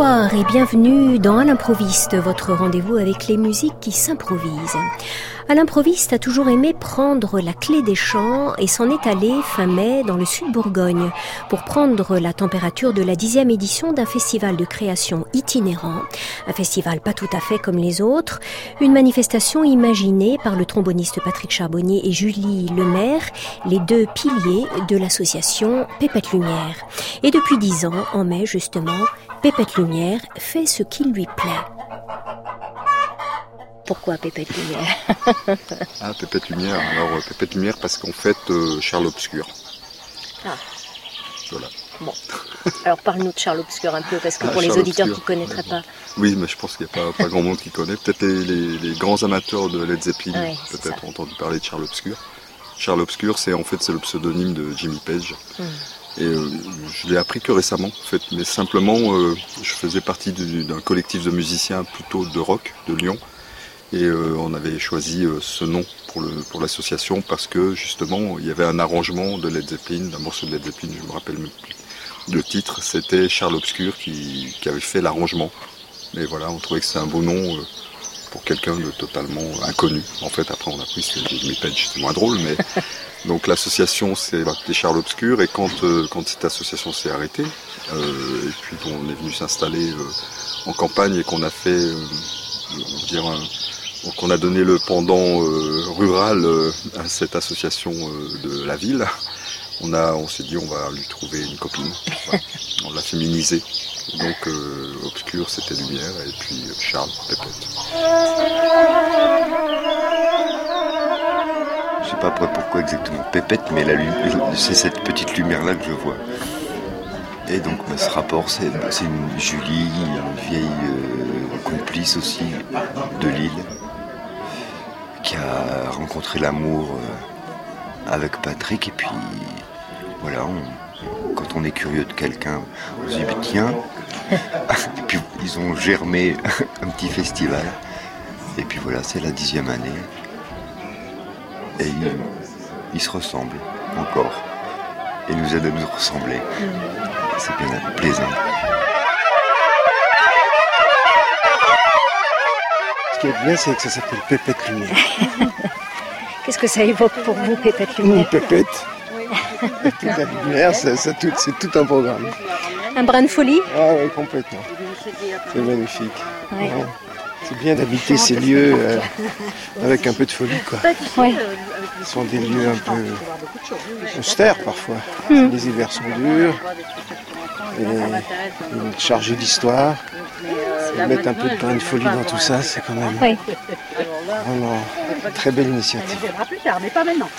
Bonsoir et bienvenue dans À l'improviste, votre rendez-vous avec les musiques qui s'improvisent. À l'improviste a toujours aimé prendre la clé des champs et s'en est allé fin mai dans le sud Bourgogne pour prendre la température de la dixième édition d'un festival de création itinérant, un festival pas tout à fait comme les autres, une manifestation imaginée par le tromboniste Patrick Charbonnier et Julie Lemaire, les deux piliers de l'association Pépette Lumière. Et depuis dix ans, en mai justement, Pépette Lumière fait ce qui lui plaît. Pourquoi Pépette Lumière Ah, Pépette Lumière. Alors, euh, Pépette Lumière parce qu'en fait, euh, Charles Obscur. Ah. Voilà. Bon. Alors parle-nous de Charles Obscur un peu, parce que Ah, pour les auditeurs Obscur. qui ne connaîtraient pas. Oui, mais je pense qu'il n'y a pas, pas grand monde qui connaît. Peut-être les, les- les grands amateurs de Led Zeppelin, Ouais, peut-être ont entendu parler de Charles Obscur. Charles Obscur, c'est en fait c'est le pseudonyme de Jimmy Page. Hmm. Et euh, je l'ai appris que récemment, en fait. Mais simplement, euh, je faisais partie du- d'un collectif de musiciens plutôt de rock de Lyon. Et euh, on avait choisi euh, ce nom pour le pour l'association parce que justement il y avait un arrangement de Led Zeppelin, d'un morceau de Led Zeppelin, je me rappelle même plus. Le titre c'était Charles Obscur qui, qui avait fait l'arrangement. Mais voilà, on trouvait que c'était un beau nom euh, pour quelqu'un de totalement inconnu. En fait, après on a pris c'était Jimmy Page, c'était moins drôle, mais donc l'association s'est appelée Charles Obscur et quand euh, quand cette association s'est arrêtée euh, et puis qu'on est venu s'installer euh, en campagne et qu'on a fait euh, on va dire un- donc on a donné le pendant euh, rural euh, à cette association euh, de la ville. On a, on s'est dit on va lui trouver une copine. Voilà. on l'a féminisé. Donc euh, obscur c'était lumière et puis Charles Pépette. Je sais pas après pourquoi exactement Pépette, mais c'est cette petite lumière-là que je vois. Et donc bah, ce rapport, c'est c'est une Julie, une vieille euh, complice aussi de Lille, qui a rencontré l'amour euh, avec Patrick. Et puis voilà, on- quand on est curieux de quelqu'un, on se dit tiens. et puis ils ont germé un petit festival. Et puis voilà, c'est la dixième année. Et ils, ils se ressemblent encore. Et nous aident à nous ressembler. C'est bien plaisant. Qui est bien, c'est que ça s'appelle Pépette Lumière. Qu'est-ce que ça évoque pour vous, Pépette Une Lumière pépette. Toute la lumière, tout- c'est tout un programme. Un brin de folie Ah oui, complètement. C'est magnifique. Ouais. Ouais. C'est bien d'habiter ces lieux euh, avec un peu de folie, quoi. Ouais. Ce sont des lieux un peu austères parfois. Les hivers sont durs. Et chargée d'histoire. Et mettre un peu de grain de folie dans tout ça, c'est quand même Oui. vraiment une très belle initiative.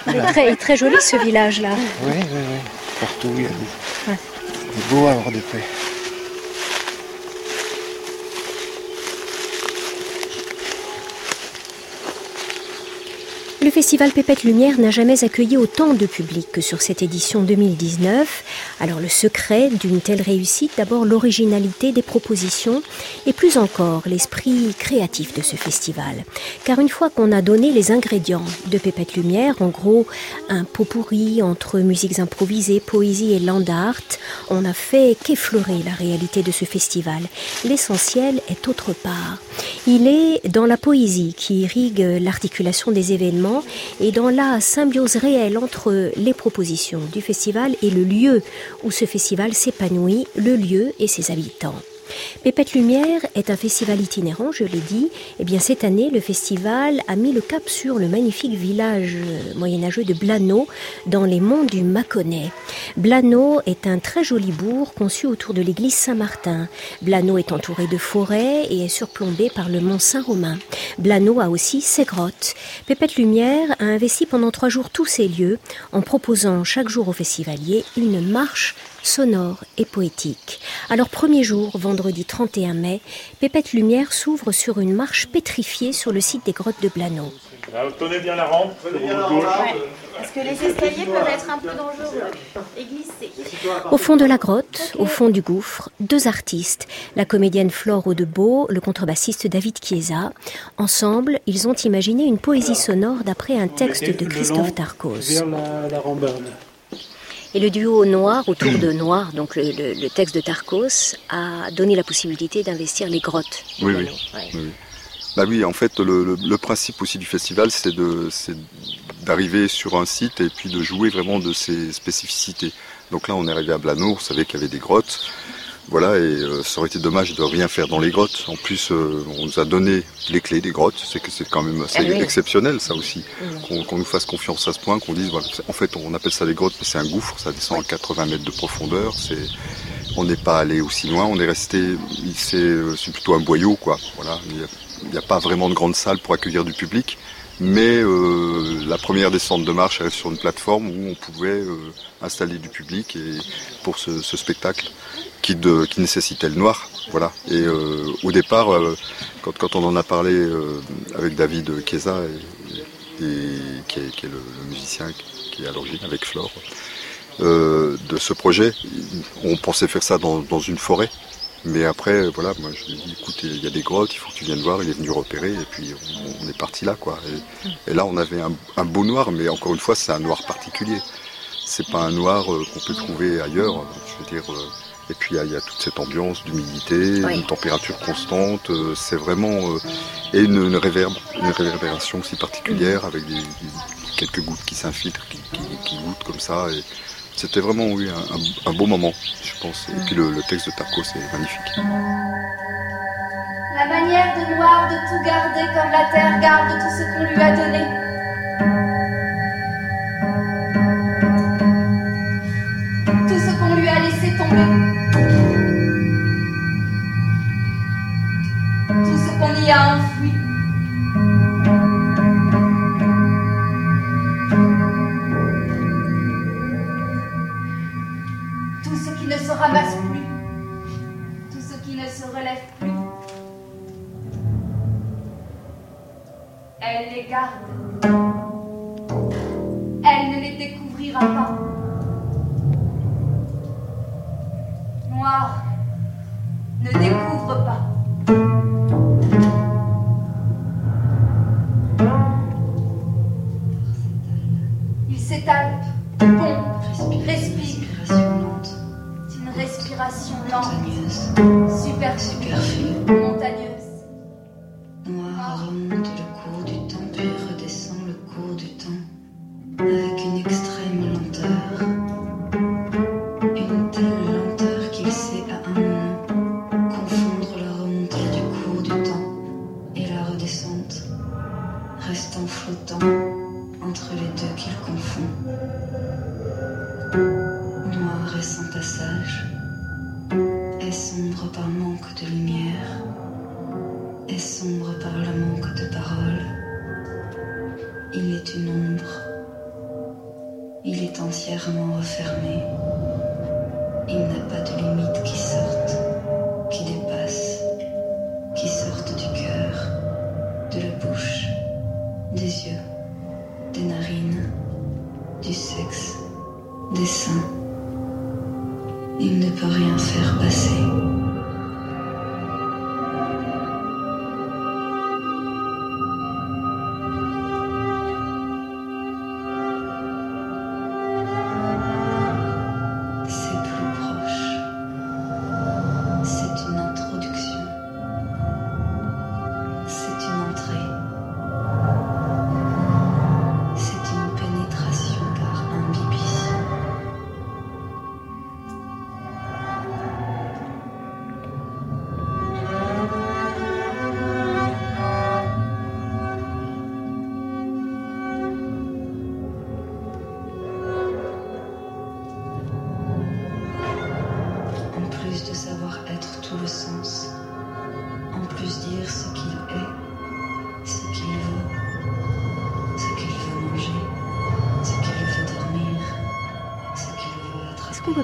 Il est très, très joli ce village-là. Oui, oui, oui. Partout, il y a des, des beaux havres de paix. Le festival Pépette Lumière n'a jamais accueilli autant de public que sur cette édition 2019. Alors le secret d'une telle réussite, d'abord l'originalité des propositions et plus encore l'esprit créatif de ce festival. Car une fois qu'on a donné les ingrédients de Pépette Lumière, en gros un pot pourri entre musiques improvisées, poésie et land art, on a fait qu'effleurer la réalité de ce festival. L'essentiel est autre part. Il est dans la poésie qui irrigue l'articulation des événements et dans la symbiose réelle entre les propositions du festival et le lieu où ce festival s'épanouit, le lieu et ses habitants. Pépette Lumière est un festival itinérant, je l'ai dit. Eh bien, cette année, le festival a mis le cap sur le magnifique village moyenâgeux de Blano, dans les monts du Mâconnais. Blano est un très joli bourg conçu autour de l'église Saint-Martin. Blano est entouré de forêts et est surplombé par le mont Saint-Romain. Blano a aussi ses grottes. Pépette Lumière a investi pendant trois jours tous ces lieux en proposant chaque jour aux festivaliers une marche sonore et poétique. Alors premier jour, vendredi 31 mai, Pépette Lumière s'ouvre sur une marche pétrifiée sur le site des grottes de Blano. tenez bien la rampe. Est-ce que les escaliers peuvent être un peu dangereux et glisser Au fond de la grotte, au fond du gouffre, deux artistes, la comédienne Flore Audebeau, le contrebassiste David Chiesa. Ensemble, ils ont imaginé une poésie sonore d'après un texte de Christophe Tarkos. Et le duo Noir autour de Noir, donc le, texte de Tarkos, a donné la possibilité d'investir les grottes. Oui, oui. oui. Bah oui, en fait, le, principe aussi du festival, c'est d'arriver sur un site et puis de jouer vraiment de ses spécificités. Donc là, on est arrivé à Blanour, on savait qu'il y avait des grottes. Voilà, et euh, ça aurait été dommage de rien faire dans les grottes. En plus, euh, on nous a donné les clés des grottes. C'est que c'est quand même assez ah exceptionnel, ça aussi. Qu'on nous fasse confiance à ce point, qu'on dise, voilà, en fait, on appelle ça des grottes, mais c'est un gouffre. Ça descend à 80 mètres de profondeur. C'est, on n'est pas allé aussi loin. On est resté, c'est, euh, c'est plutôt un boyau, quoi. Voilà. Il n'y a, pas vraiment de grande salle pour accueillir du public. Mais la première descente de marche arrive sur une plateforme où on pouvait installer du public et pour ce, spectacle qui, nécessitait le noir. Voilà. Et euh, au départ, euh, quand, on en a parlé euh, avec David Chiesa, et, qui, est, le, musicien qui est à l'origine avec Flore, de ce projet, on pensait faire ça dans une forêt. Mais après, voilà, moi je lui ai dit, écoute, il y a des grottes, il faut que tu viennes voir. Il est venu repérer et puis on, est parti là, quoi. Et, là, on avait un, un, beau noir, mais encore une fois, c'est un noir particulier. C'est pas un noir qu'on peut trouver ailleurs. Je veux dire, et puis il y, a toute cette ambiance d'humidité, une température constante. Euh, c'est vraiment euh, et une, une, réverbe, une réverbération aussi particulière avec des, quelques gouttes qui s'infiltrent, qui, qui, goûtent comme ça. Et c'était vraiment oui un, un, beau moment, je pense. Et puis le, texte de Tarko, c'est magnifique. La manière de Noir de tout garder comme la terre garde tout ce qu'on lui a donné.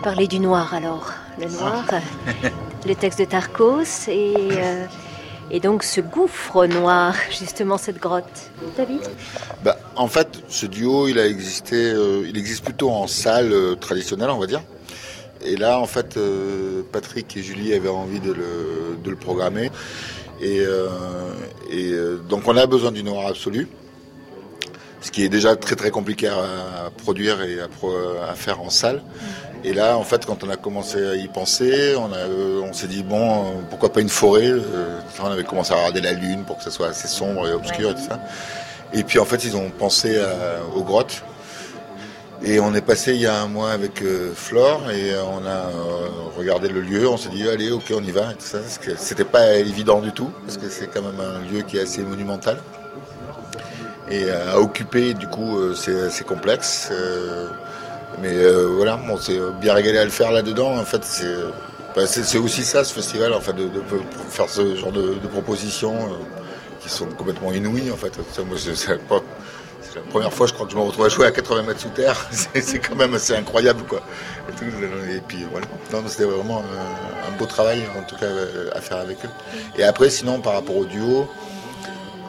Parler du noir alors Le noir, le texte de Tarkos et, euh, et donc ce gouffre noir, justement cette grotte. David? Bah, en fait, ce duo, il a existé, euh, il existe plutôt en salle euh, traditionnelle, on va dire. Et là, en fait, euh, Patrick et Julie avaient envie de le, de le programmer. Et, euh, et euh, donc, on a besoin du noir absolu, ce qui est déjà très très compliqué à, produire et à faire en salle. Et là, en fait, quand on a commencé à y penser, on, euh, s'est dit bon, euh, pourquoi pas une forêt euh, On avait commencé à regarder la lune pour que ça soit assez sombre et obscur et tout ça. Et puis en fait, ils ont pensé aux grottes. Et on est passé il y a un mois avec Flore et on a regardé le lieu. On s'est dit allez, ok, on y va. C'était pas évident du tout parce que c'est quand même un lieu qui est assez monumental et à occuper. Du coup, c'est c'est complexe. Euh, mais euh, voilà, on s'est bien régalé à le faire là-dedans. En fait, c'est bah, aussi ça, ce festival, en fait, de, faire ce genre de, propositions euh, qui sont complètement inouïes, en fait. C'est la première fois, je crois, que je me retrouve à jouer à 80 mètres sous terre. C'est quand même assez incroyable, quoi. Et, puis voilà, c'était vraiment un, un beau travail, en tout cas, euh, à faire avec eux. Et après, sinon, par rapport au duo,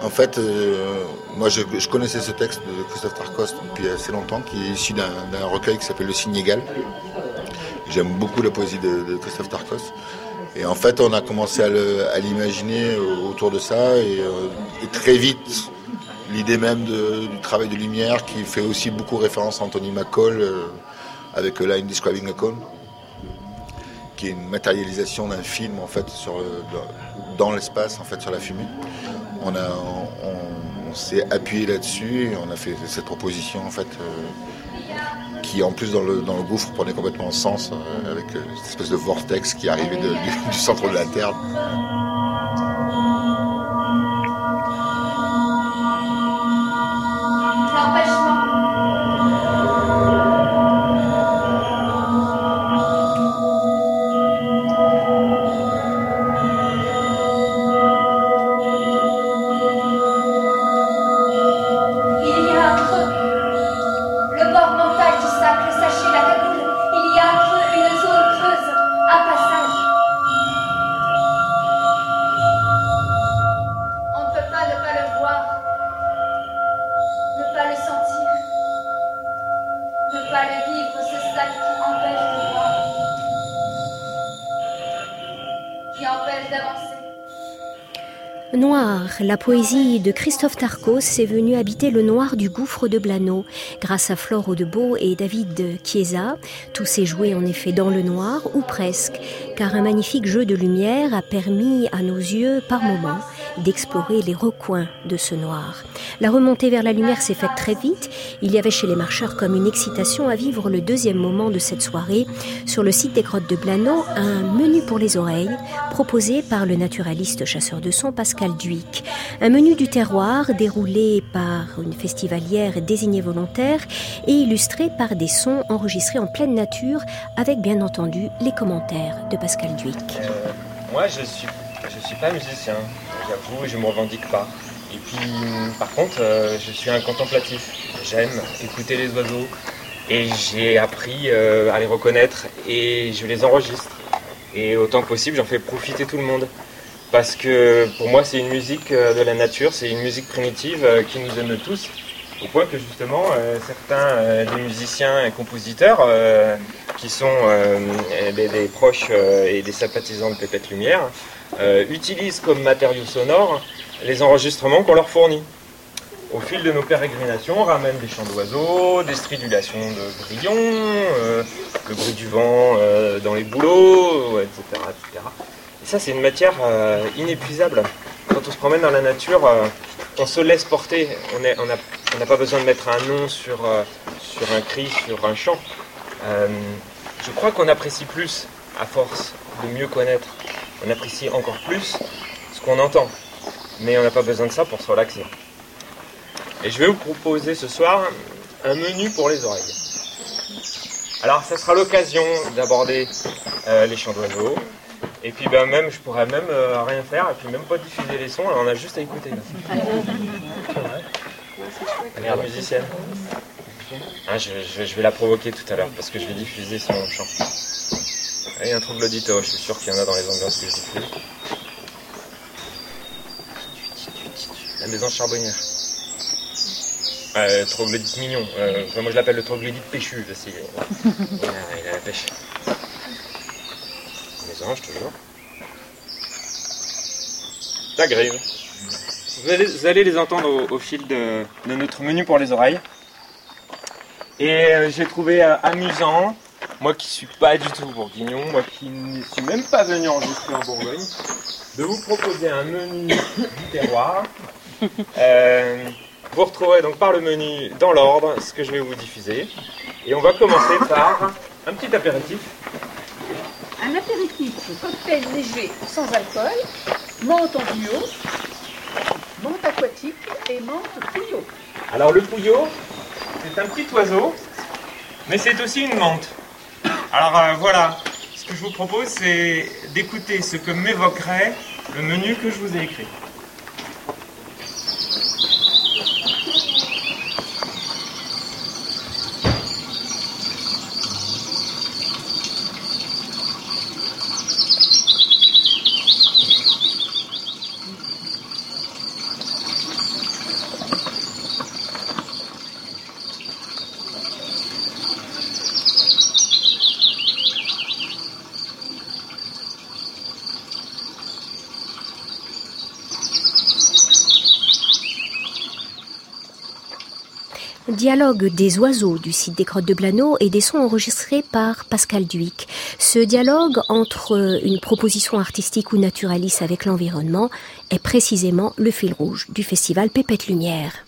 en fait, euh, moi je, connaissais ce texte de Christophe Tarkos depuis assez longtemps, qui est issu d'un recueil qui s'appelle Le Signe égal. J'aime beaucoup la poésie de, Christophe Tarkos. Et en fait, on a commencé à l'imaginer autour de ça, et, euh, et très vite, l'idée même du travail de lumière, qui fait aussi beaucoup référence à Anthony McCall, euh, avec Line Describing a Cone, qui est une matérialisation d'un film en fait dans l'espace, en fait, sur la fumée on, s'est appuyé là-dessus et on a fait cette proposition en fait euh, qui en plus dans le, gouffre prenait complètement sens euh, avec euh, cette espèce de vortex qui arrivait du centre de la Terre. Poésie de Christophe Tarkos est venue habiter le noir du gouffre de Blano grâce à Flore Audebeau et David Chiesa. Tous ces joués en effet dans le noir, ou presque, car un magnifique jeu de lumière a permis à nos yeux, par moments, d'explorer les recoins de ce noir. La remontée vers la lumière s'est faite très vite. Il y avait chez les marcheurs comme une excitation à vivre le deuxième moment de cette soirée. Sur le site des grottes de Blano, un menu pour les oreilles proposé par le naturaliste chasseur de sons Pascal Duic. Un menu du terroir déroulé par une festivalière désignée volontaire et illustré par des sons enregistrés en pleine nature avec bien entendu les commentaires de Pascal Duic. Moi, je suis, je suis pas musicien, j'avoue, je me revendique pas. Et puis, par contre, euh, je suis un contemplatif. J'aime écouter les oiseaux et j'ai appris euh, à les reconnaître et je les enregistre. Et autant que possible, j'en fais profiter tout le monde. Parce que pour moi, c'est une musique euh, de la nature, c'est une musique primitive qui nous aime tous. Au point que justement, certains des musiciens et compositeurs qui sont des, des proches et des sympathisants de Pépette Lumière euh, utilisent comme matériau sonore les enregistrements qu'on leur fournit. Au fil de nos pérégrinations, on ramène des chants d'oiseaux, des stridulations de grillons, euh, le bruit du vent euh, dans les bouleaux, etc. etc. Et ça, c'est une matière inépuisable. Quand on se promène dans la nature, on se laisse porter. On n'a pas besoin de mettre un nom sur, sur un cri, sur un chant. Je crois qu'on apprécie plus, à force de mieux connaître, on apprécie encore plus ce qu'on entend. Mais on n'a pas besoin de ça pour se relaxer. Et je vais vous proposer ce soir un menu pour les oreilles. Alors, ça sera l'occasion d'aborder euh, les chants d'oiseaux. Et puis, ben, même, je pourrais même euh, rien faire et puis même pas diffuser les sons. On a juste à écouter. là. Elle est musicienne. Je, je- je vais la provoquer tout à l'heure parce que je vais diffuser son chant. Il y a un troglodyte, je suis sûr qu'il y en a dans les ambiances que je diffuse. La maison charbonnière. Euh, troglodyte mignon. Euh, enfin, moi je l'appelle le troglodyte péchu. il, a, il a la pêche. Les anges toujours. Ça grive. Vous allez, vous allez les entendre au, au fil de, de notre menu pour les oreilles. Et euh, j'ai trouvé euh, amusant, moi qui suis pas du tout bourguignon, moi qui ne suis même pas venu enregistrer en Bourgogne, de vous proposer un menu du terroir. Euh, vous retrouverez donc par le menu dans l'ordre ce que je vais vous diffuser. Et on va commencer par un petit apéritif. Un apéritif cocktail léger sans alcool, menthe en duo, menthe aquatique et menthe pouillot. Alors le pouillot, c'est un petit oiseau, mais c'est aussi une menthe. Alors euh, voilà, ce que je vous propose, c'est d'écouter ce que m'évoquerait le menu que je vous ai écrit. Dialogue des oiseaux du site des Grottes de Blano et des sons enregistrés par Pascal Duic. Ce dialogue entre une proposition artistique ou naturaliste avec l'environnement est précisément le fil rouge du festival Pépette Lumière.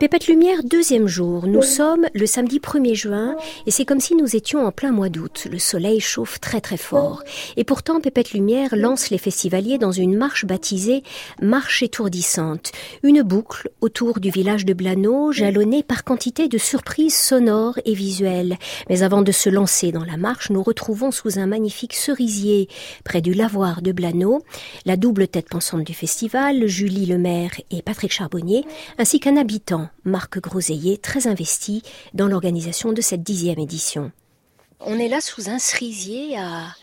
Pépette Lumière, deuxième jour. Nous sommes le samedi 1er juin et c'est comme si nous étions en plein mois d'août. Le soleil chauffe très très fort. Et pourtant, Pépette Lumière lance les festivaliers dans une marche baptisée Marche étourdissante. Une boucle autour du village de Blano, jalonnée par quantité de surprises sonores et visuelles. Mais avant de se lancer dans la marche, nous retrouvons sous un magnifique cerisier près du lavoir de Blano la double tête pensante du festival, Julie Lemaire et Patrick Charbonnier, ainsi qu'un habitant, Marc Groseillier, très investi dans l'organisation de cette dixième édition. On est là sous un cerisier à,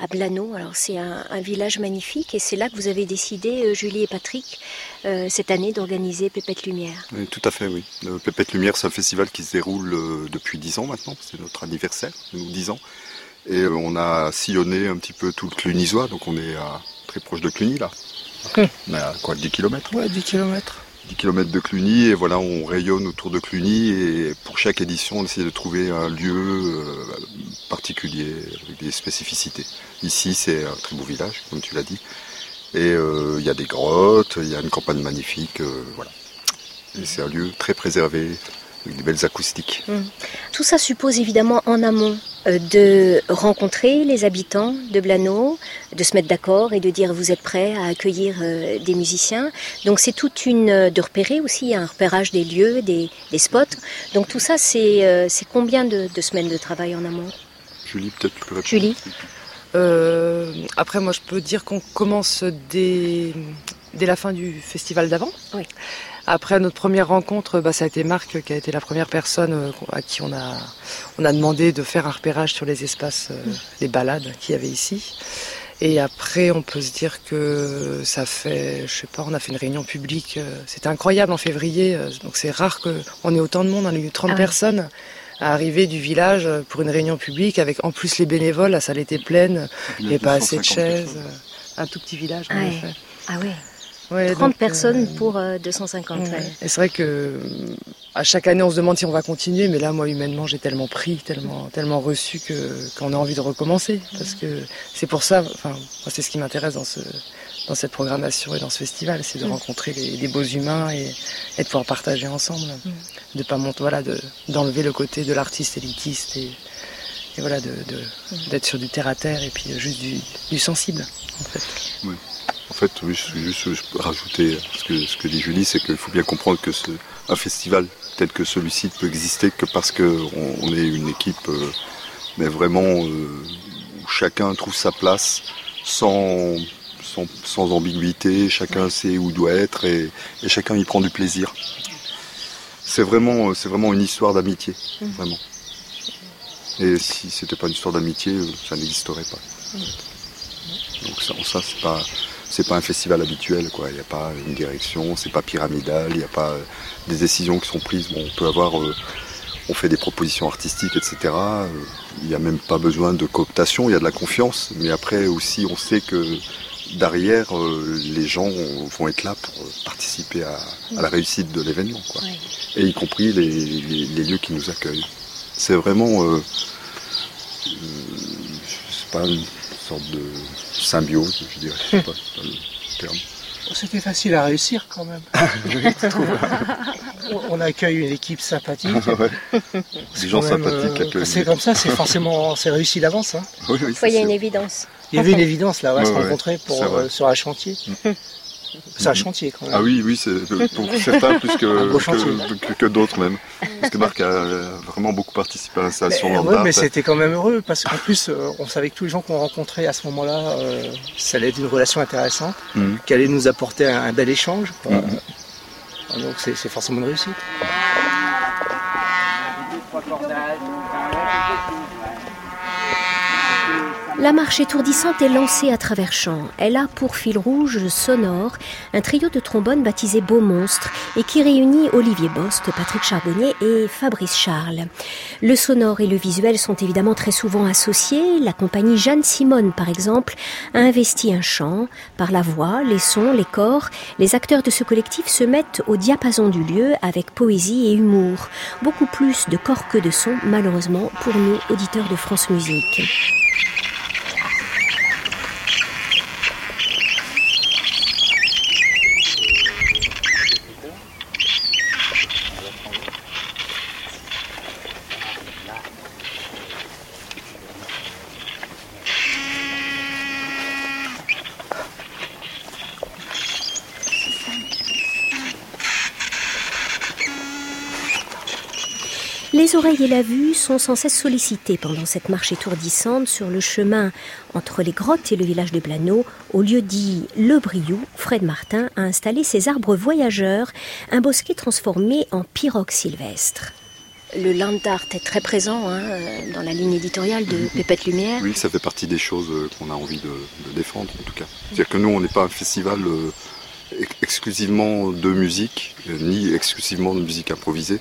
à Blano. Alors c'est un, un village magnifique et c'est là que vous avez décidé, euh, Julie et Patrick, euh, cette année d'organiser Pépette Lumière. Oui, tout à fait, oui. Le Pépette Lumière, c'est un festival qui se déroule euh, depuis 10 ans maintenant. C'est notre anniversaire, nous 10 ans. Et euh, on a sillonné un petit peu tout le Clunisois, donc on est à- très proche de Cluny là. On est à quoi, 10 km Ouais, 10 km. 10 km de Cluny et voilà, on rayonne autour de Cluny et pour chaque édition, on essaie de trouver un lieu euh, particulier avec des spécificités. Ici, c'est un très beau village, comme tu l'as dit. Et euh, il y a des grottes, il y a une campagne magnifique, euh, voilà. Et c'est un lieu très préservé, avec des belles acoustiques. Tout ça suppose évidemment en amont euh, de rencontrer les habitants de Blano, de se mettre d'accord et de dire vous êtes prêts à accueillir euh, des musiciens. Donc c'est toute une euh, de repérer aussi un repérage des lieux, des, des spots. Donc tout ça c'est euh, c'est combien de, de semaines de travail en amont? Julie, peut-être tu peux répondre Julie Euh, après, moi, je peux dire qu'on commence dès, dès la fin du festival d'avant. Oui. Après notre première rencontre, bah, ça a été Marc qui a été la première personne euh, à qui on a, on a demandé de faire un repérage sur les espaces, euh, les balades qu'il y avait ici. Et après, on peut se dire que ça fait, je sais pas, on a fait une réunion publique. euh, C'était incroyable en février, donc c'est rare qu'on ait autant de monde. On a eu 30 Ah personnes à arriver du village pour une réunion publique avec en plus les bénévoles. La salle était pleine, il n'y avait pas assez de chaises. un tout petit village, en effet. Ah ouais. Ouais, 30 donc, personnes euh, pour euh, 250. Ouais. ouais. Et c'est vrai que euh, à chaque année, on se demande si on va continuer, mais là, moi, humainement, j'ai tellement pris, tellement, tellement reçu que qu'on a envie de recommencer, parce que c'est pour ça. Enfin, c'est ce qui m'intéresse dans ce dans cette programmation et dans ce festival, c'est de Mm. rencontrer les, les beaux humains et, et de pouvoir partager ensemble, de pas monter, voilà, de d'enlever le côté de l'artiste élitiste et, et voilà, de de- d'être sur du terre à terre et puis juste du, du sensible, en fait. Oui. En fait, oui, juste rajouter ce que, ce que dit Julie, c'est qu'il faut bien comprendre que ce, un festival tel que celui-ci ne peut exister que parce qu'on on est une équipe, euh, mais vraiment euh, où chacun trouve sa place sans, sans, sans ambiguïté, chacun sait où il doit être et, et chacun y prend du plaisir. C'est vraiment, c'est vraiment une histoire d'amitié, Mhm. vraiment. Et si c'était pas une histoire d'amitié, euh, ça n'existerait pas. Donc ça, ça c'est pas c'est pas un festival habituel quoi. Il n'y a pas une direction, c'est pas pyramidal, il n'y a pas euh, des décisions qui sont prises. Bon, on peut avoir, euh, on fait des propositions artistiques, etc. Euh, Il n'y a même pas besoin de cooptation, il y a de la confiance. Mais après aussi, on sait que derrière, euh, les gens vont être là pour participer à, à la réussite de l'événement, quoi. Et y compris les, les- les lieux qui nous accueillent. C'est vraiment, euh, je sais pas, une sorte de symbiose, je dirais. Je sais pas, c'est pas le terme. C'était facile à réussir quand même. On- accueille une équipe sympathique. Ouais. C'est Des gens quand même, sympathiques euh. C'est comme ça, c'est forcément c'est réussi d'avance. hein. Oui, il y a une évidence. Il y avait une évidence là, on va Ouais, se ouais, rencontrer pour, euh, sur un chantier. C'est un chantier quand même. Ah oui, oui, c'est pour certains plus que, que, que- que d'autres même. Parce que Marc a vraiment beaucoup participé à l'installation Mais, dans ouais, le mais c'était quand même heureux parce qu'en plus, euh, on savait que tous les gens qu'on rencontrait à ce moment-là, euh, ça allait être une relation intéressante, Mhm. qui allait nous apporter un, un bel échange. Mhm. Donc c'est c'est forcément une réussite. La marche étourdissante est lancée à travers champs. Elle a pour fil rouge sonore un trio de trombones baptisé Beau Monstre et qui réunit Olivier Bost, Patrick Charbonnier et Fabrice Charles. Le sonore et le visuel sont évidemment très souvent associés. La compagnie Jeanne Simone, par exemple, a investi un chant. Par la voix, les sons, les corps, les acteurs de ce collectif se mettent au diapason du lieu avec poésie et humour. Beaucoup plus de corps que de sons, malheureusement, pour nous, auditeurs de France Musique. Les oreilles et la vue sont sans cesse sollicitées pendant cette marche étourdissante sur le chemin entre les grottes et le village de Blano, au lieu dit Le Briou. Fred Martin a installé ses arbres voyageurs, un bosquet transformé en pirogue sylvestre. Le land art est très présent hein, dans la ligne éditoriale de Pépette Lumière. Oui, ça fait partie des choses euh, qu'on a envie de, de défendre en tout cas. C'est-à-dire que nous, on n'est pas un festival euh, ex- exclusivement de musique, euh, ni exclusivement de musique improvisée.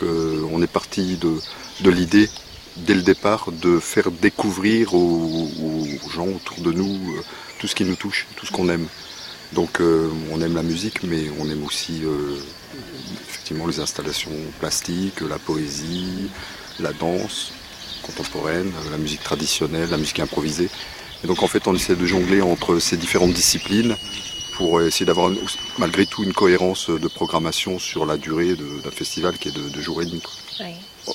On est parti de, l'idée, dès le départ, de faire découvrir aux, aux gens autour de nous euh, tout ce qui nous touche, tout ce qu'on aime. Donc euh, on aime la musique, mais on aime aussi euh, effectivement les installations plastiques, la poésie, la danse contemporaine, la musique traditionnelle, la musique improvisée. Et donc en fait on essaie de jongler entre ces différentes disciplines pour essayer d'avoir malgré tout une cohérence de programmation sur la durée d'un festival qui est de, de jours et demi.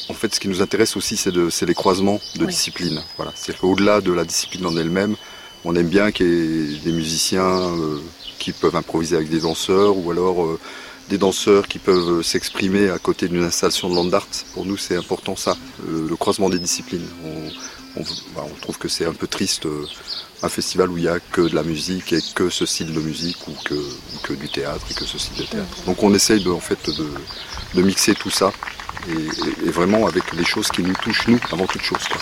En fait, ce qui nous intéresse aussi, c'est de- c'est les croisements de Oui. disciplines. Voilà. C'est qu'au-delà de la discipline en elle-même, on aime bien qu'il y ait des musiciens euh, qui peuvent improviser avec des danseurs, ou alors euh, des danseurs qui peuvent s'exprimer à côté d'une installation de land art. Pour nous, c'est important ça, le, le croisement des disciplines. On, on- voilà, on trouve que c'est un peu triste euh, un festival où il n'y a que de la musique et que ce style de musique ou que, ou que du théâtre et que ce style de théâtre. Donc on essaye de, en fait, de, de mixer tout ça et, et- et vraiment avec les choses qui nous touchent nous avant toute chose. quoi.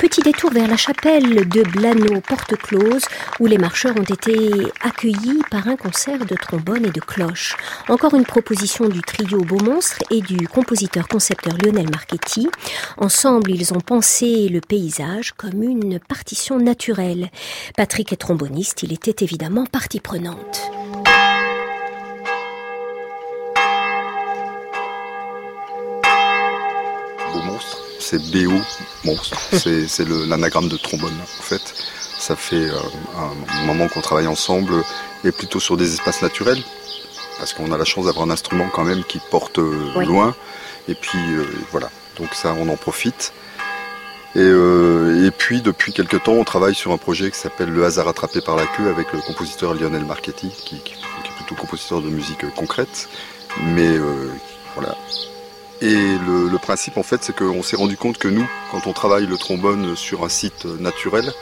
Petit détour vers la chapelle de Blano-Porte-Close, où les marcheurs ont été accueillis par un concert de trombone et de cloche. Encore une proposition du trio Beau Monstre et du compositeur-concepteur Lionel Marchetti. Ensemble, ils ont pensé le paysage comme une partition naturelle. Patrick est tromboniste, il était évidemment partie prenante. Beau monstre, c'est BO monstre, c'est l'anagramme de trombone en fait. Ça fait euh, un moment qu'on travaille ensemble et plutôt sur des espaces naturels parce qu'on a la chance d'avoir un instrument quand même qui porte euh, Oui. loin et puis euh, voilà, donc ça on en profite. Et, et puis depuis quelques temps on travaille sur un projet qui s'appelle Le hasard attrapé par la queue avec le compositeur Lionel Marchetti qui, qui- qui est plutôt compositeur de musique concrète mais voilà et le, le principe, en fait, c'est qu'on s'est rendu compte que nous, quand on travaille le trombone sur un site naturel,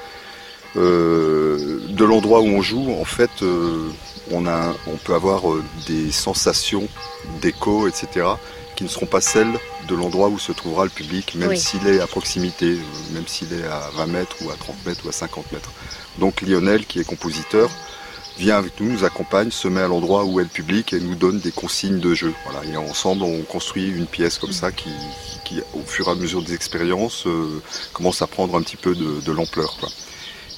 euh, de l'endroit où on joue, en fait, euh, on, a, on peut avoir euh, des sensations d'écho, etc., qui ne seront pas celles de l'endroit où se trouvera le public, même Oui. s'il est à proximité, même s'il est à 20 mètres ou à 30 mètres ou à 50 mètres. Donc Lionel, qui est compositeur, vient avec nous, nous accompagne, se met à l'endroit où est le public et nous donne des consignes de jeu. Voilà, et ensemble, on construit une pièce comme ça qui, au fur et à mesure des expériences, euh, commence à prendre un petit peu de, l'ampleur.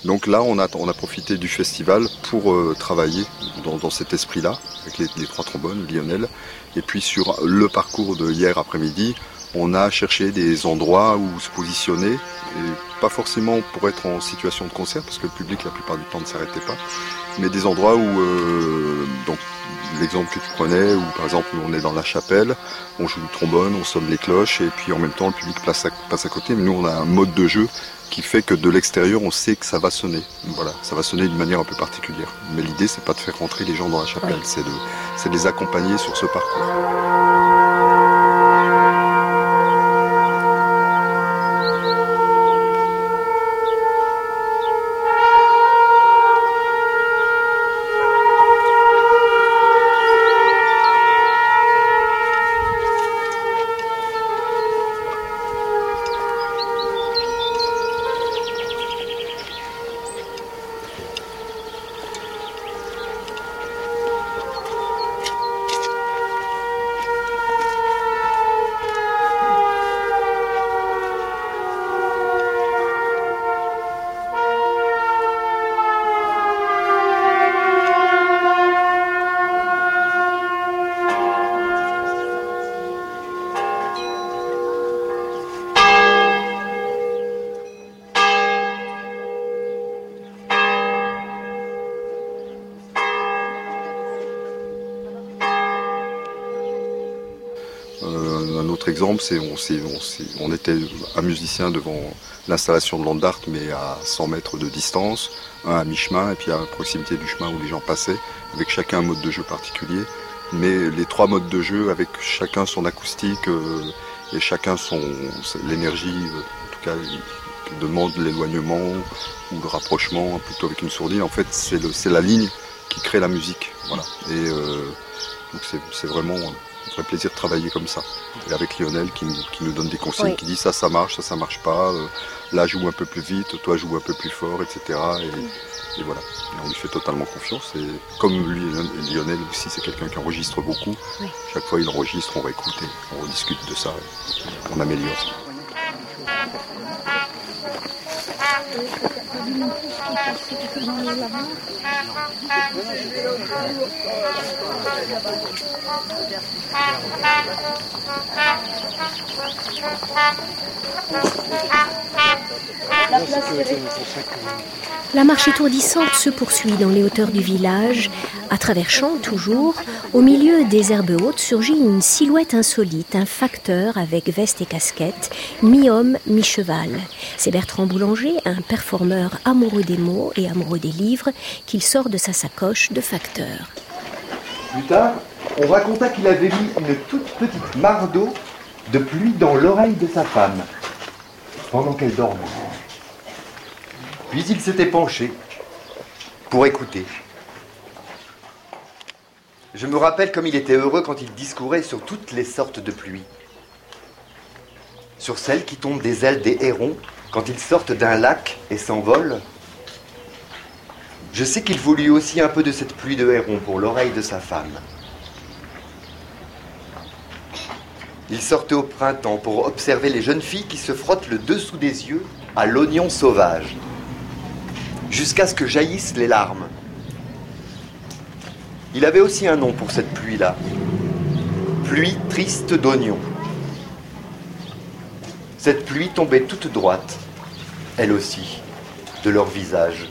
Donc là, on a, profité du festival pour euh, travailler dans, cet esprit-là, avec les, trois trombones, Lionel. Et puis sur le parcours de hier après-midi, on a cherché des endroits où se positionner, pas forcément pour être en situation de concert, parce que le public la plupart du temps ne s'arrêtait pas, mais des endroits où, euh, donc l'exemple que tu prenais, où par exemple nous on est dans la chapelle, on joue le trombone, on sonne les cloches, et puis en même temps le public passe à, passe à côté, mais nous on a un mode de jeu qui fait que de l'extérieur on sait que ça va sonner. Voilà, ça va sonner d'une manière un peu particulière. Mais l'idée c'est pas de faire rentrer les gens dans la chapelle, c'est de, c'est de les accompagner sur ce parcours. On, était un musicien devant l'installation de Landart, mais à 100 mètres de distance, un à mi-chemin, et puis à proximité du chemin où les gens passaient, avec chacun un mode de jeu particulier. Mais les trois modes de jeu, avec chacun son acoustique euh, et chacun son l'énergie, en tout cas, qui demande l'éloignement ou le rapprochement, plutôt avec une sourdine. En fait, c'est la ligne qui crée la musique. Voilà. Et euh, donc c'est vraiment un vrai plaisir de travailler comme ça. Et avec Lionel qui nous, qui nous donne des consignes, Oui. qui dit ça, ça marche, ça, ça marche pas. euh, là, joue un peu plus vite, toi, joue un peu plus fort, etc. Et, et voilà. Et on lui fait totalement confiance. Et comme lui, Lionel aussi, c'est quelqu'un qui enregistre beaucoup. Oui. Chaque fois, il enregistre, on réécoute et on rediscute de ça. et on améliore. La marche étourdissante se poursuit dans les hauteurs du village. À travers champs, toujours, au milieu des herbes hautes surgit une silhouette insolite, un facteur avec veste et casquette, mi-homme, mi-cheval. C'est Bertrand Boulanger, un performeur amoureux des mots et amoureux des livres, qu'il sort de sa sacoche de facteur. Plus tard, on raconta qu'il avait mis une toute petite mare d'eau de pluie dans l'oreille de sa femme, pendant qu'elle dormait. Puis il s'était penché pour écouter. Je me rappelle comme il était heureux quand il discourait sur toutes les sortes de pluies. Sur celles qui tombent des ailes des hérons quand ils sortent d'un lac et s'envolent. Je sais qu'il lui aussi un peu de cette pluie de héron pour l'oreille de sa femme. Il sortait au printemps pour observer les jeunes filles qui se frottent le dessous des yeux à l'oignon sauvage, jusqu'à ce que jaillissent les larmes. Il avait aussi un nom pour cette pluie-là. Pluie triste d'oignon. Cette pluie tombait toute droite, elle aussi, de leur visage.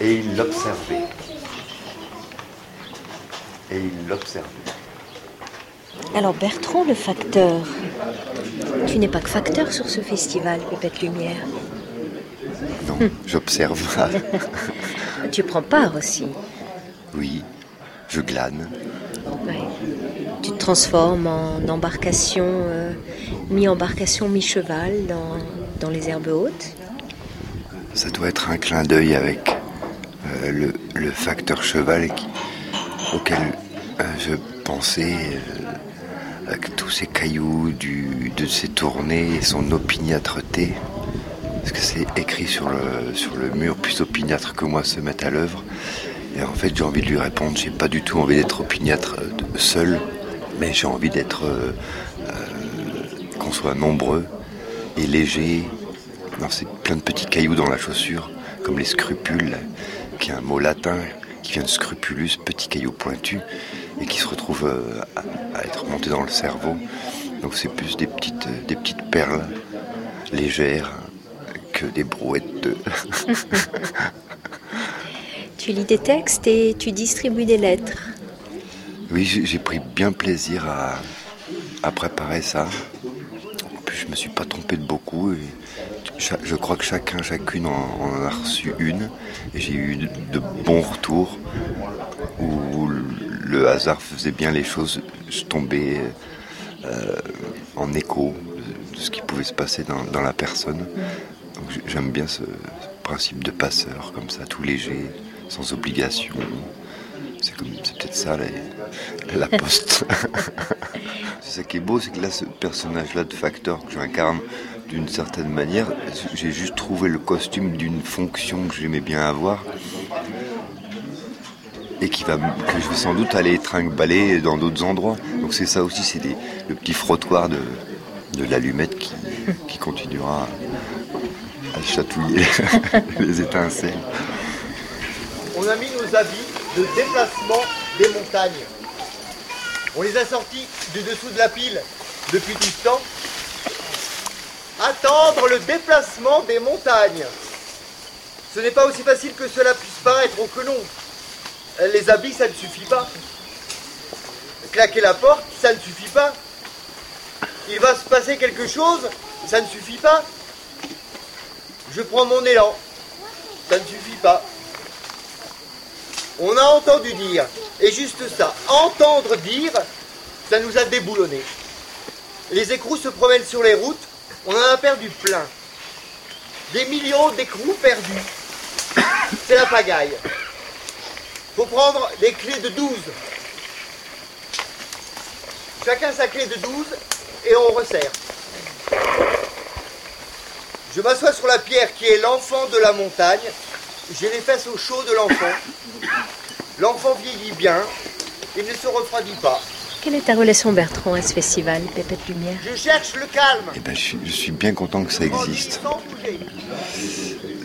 Et il l'observait. Et il l'observait. Alors Bertrand, le facteur, tu n'es pas que facteur sur ce festival, Pépette Lumière. Non, j'observe. tu prends part aussi. Oui, je glane. Ouais. Tu te transformes en embarcation, euh, mi-embarcation, mi-cheval dans, dans, les herbes hautes. Ça doit être un clin d'œil avec euh, le, le, facteur cheval auquel euh, je pensais avec tous ces cailloux du, de ses tournées et son opiniâtreté. Parce que c'est écrit sur le, sur le mur, plus opiniâtre que moi se met à l'œuvre. Et en fait, j'ai envie de lui répondre, j'ai pas du tout envie d'être opiniâtre seul, mais j'ai envie d'être. Euh, euh, qu'on soit nombreux et léger. C'est plein de petits cailloux dans la chaussure, comme les scrupules, qui est un mot latin qui vient de scrupulus, petit caillou pointu, et qui se retrouve euh, à, à être monté dans le cerveau. Donc c'est plus des petites, des petites perles légères que des brouettes de. tu lis des textes et tu distribues des lettres. Oui, j'ai pris bien plaisir à, à, préparer ça. Je me suis pas trompé de beaucoup. Je crois que chacun, chacune en, a reçu une. J'ai eu de, bons retours où le hasard faisait bien les choses. Je tombais euh, en écho de ce qui pouvait se passer dans, la personne. J'aime bien ce principe de passeur, comme ça, tout léger, sans obligation. C'est peut-être ça la poste. c'est ça qui est beau, c'est que là, ce personnage-là de facteur que j'incarne, d'une certaine manière, j'ai juste trouvé le costume d'une fonction que j'aimais bien avoir et qui va, que je vais sans doute aller trinque-baller dans d'autres endroits. Donc c'est ça aussi, c'est le petit frottoir de, l'allumette qui, qui continuera à chatouiller les étincelles. On a mis nos habits de déplacement des montagnes. On les a sortis du dessous de la pile depuis tout ce temps. Attendre le déplacement des montagnes. Ce n'est pas aussi facile que cela puisse paraître au colon. Les habits, ça ne suffit pas. Claquer la porte, ça ne suffit pas. Il va se passer quelque chose, ça ne suffit pas. Je prends mon élan, ça ne suffit pas. On a entendu dire, et juste ça, entendre dire, ça nous a déboulonné. Les écrous se promènent sur les routes, on en a perdu plein. Des millions d'écrous perdus. C'est la pagaille. Faut prendre les clés de 12. Chacun sa clé de 12 et on resserre. Je m'assois sur la pierre qui est l'enfant de la montagne. J'ai les fesses au chaud de l'enfant. L'enfant vieillit bien, il ne se refroidit pas. Quelle est ta relation, Bertrand, à ce festival, Pépette Lumière Je cherche le calme. Eh ben, je, suis, je suis bien content que ça existe.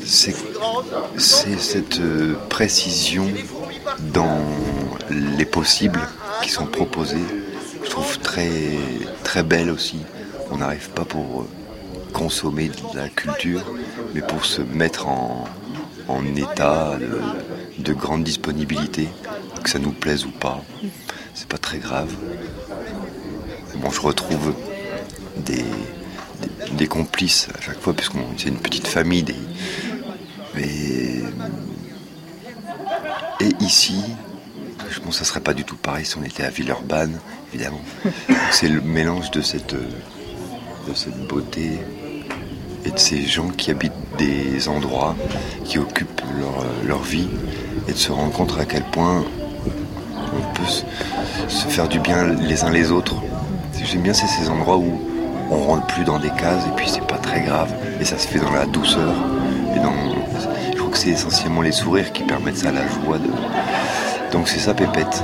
C'est cette euh, précision dans les possibles qui sont proposés. Je trouve très, très belle aussi. On n'arrive pas pour consommer de la culture, mais pour se mettre en, en état de, de, grande disponibilité, que ça nous plaise ou pas. C'est pas très grave. Bon, je retrouve des, des, complices à chaque fois, puisqu'on c'est une petite famille. Et ici, je pense que ça serait pas du tout pareil si on était à Villeurbanne, évidemment. C'est le mélange de cette, de cette beauté et de ces gens qui habitent des endroits, qui occupent leur, leur vie, et de se rendre compte à quel point on peut se, faire du bien les uns les autres. J'aime bien c'est ces endroits où on rentre plus dans des cases et puis c'est pas très grave. Et ça se fait dans la douceur. Et dans, je que c'est essentiellement les sourires qui permettent ça, la joie de. Donc c'est ça, Pépette.